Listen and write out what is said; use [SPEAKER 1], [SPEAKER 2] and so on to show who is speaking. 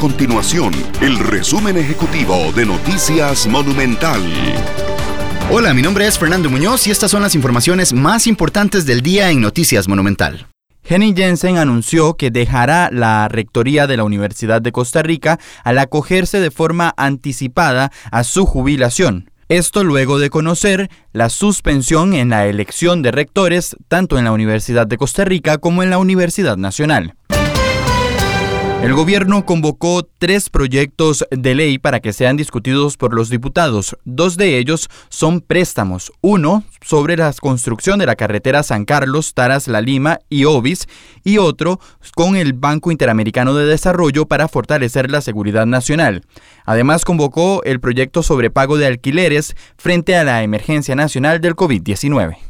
[SPEAKER 1] continuación el resumen ejecutivo de Noticias Monumental.
[SPEAKER 2] Hola, mi nombre es Fernando Muñoz y estas son las informaciones más importantes del día en Noticias Monumental.
[SPEAKER 3] Henny Jensen anunció que dejará la rectoría de la Universidad de Costa Rica al acogerse de forma anticipada a su jubilación. Esto luego de conocer la suspensión en la elección de rectores tanto en la Universidad de Costa Rica como en la Universidad Nacional. El gobierno convocó tres proyectos de ley para que sean discutidos por los diputados. Dos de ellos son préstamos. Uno sobre la construcción de la carretera San Carlos, Taras, La Lima y Obis y otro con el Banco Interamericano de Desarrollo para fortalecer la seguridad nacional. Además convocó el proyecto sobre pago de alquileres frente a la emergencia nacional del COVID-19.